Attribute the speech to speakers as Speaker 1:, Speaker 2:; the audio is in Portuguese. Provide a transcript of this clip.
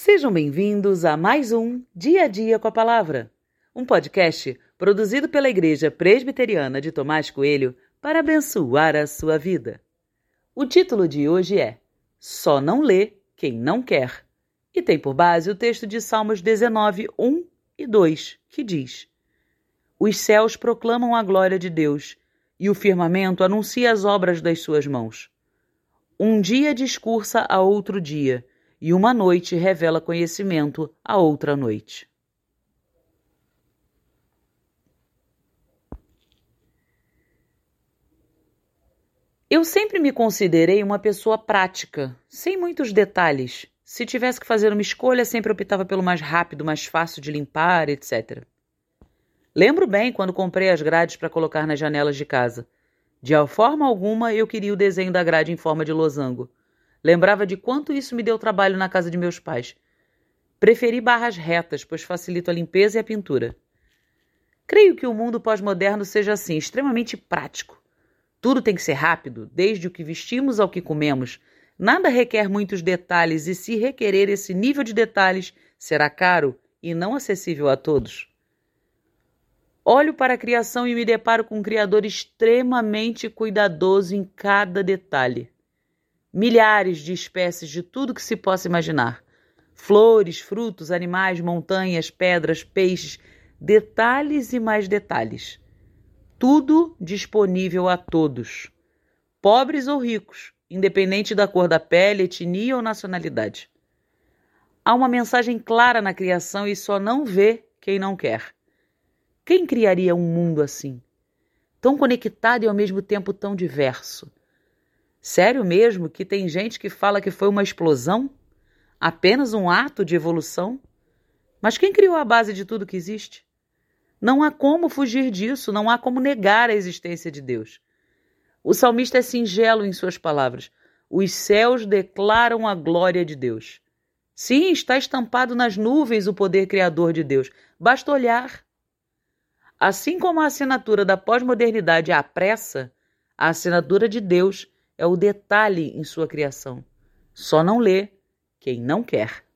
Speaker 1: Sejam bem-vindos a mais um Dia a Dia com a Palavra, um podcast produzido pela Igreja Presbiteriana de Tomás Coelho para abençoar a sua vida. O título de hoje é Só não lê quem não quer e tem por base o texto de Salmos 19, 1 e 2, que diz: Os céus proclamam a glória de Deus e o firmamento anuncia as obras das suas mãos. Um dia discursa a outro dia e uma noite revela conhecimento a outra noite. Eu sempre me considerei uma pessoa prática, sem muitos detalhes. Se tivesse que fazer uma escolha, sempre optava pelo mais rápido, mais fácil de limpar, etc. Lembro bem quando comprei as grades para colocar nas janelas de casa. De forma alguma eu queria o desenho da grade em forma de losango. Lembrava de quanto isso me deu trabalho na casa de meus pais. Preferi barras retas, pois facilito a limpeza e a pintura. Creio que o mundo pós-moderno seja assim, extremamente prático. Tudo tem que ser rápido, desde o que vestimos ao que comemos. Nada requer muitos detalhes, e se requerer esse nível de detalhes, será caro e não acessível a todos. Olho para a criação e me deparo com um Criador extremamente cuidadoso em cada detalhe milhares de espécies de tudo que se possa imaginar: flores, frutos, animais, montanhas, pedras, peixes, detalhes e mais detalhes. Tudo disponível a todos, pobres ou ricos, independente da cor da pele, etnia ou nacionalidade. Há uma mensagem clara na criação e só não vê quem não quer. Quem criaria um mundo assim? Tão conectado e ao mesmo tempo tão diverso? Sério mesmo que tem gente que fala que foi uma explosão? Apenas um ato de evolução? Mas quem criou a base de tudo que existe? Não há como fugir disso, não há como negar a existência de Deus. O salmista é singelo em suas palavras. Os céus declaram a glória de Deus. Sim, está estampado nas nuvens o poder criador de Deus. Basta olhar. Assim como a assinatura da pós-modernidade é a pressa, a assinatura de Deus é o detalhe em sua criação. Só não lê quem não quer.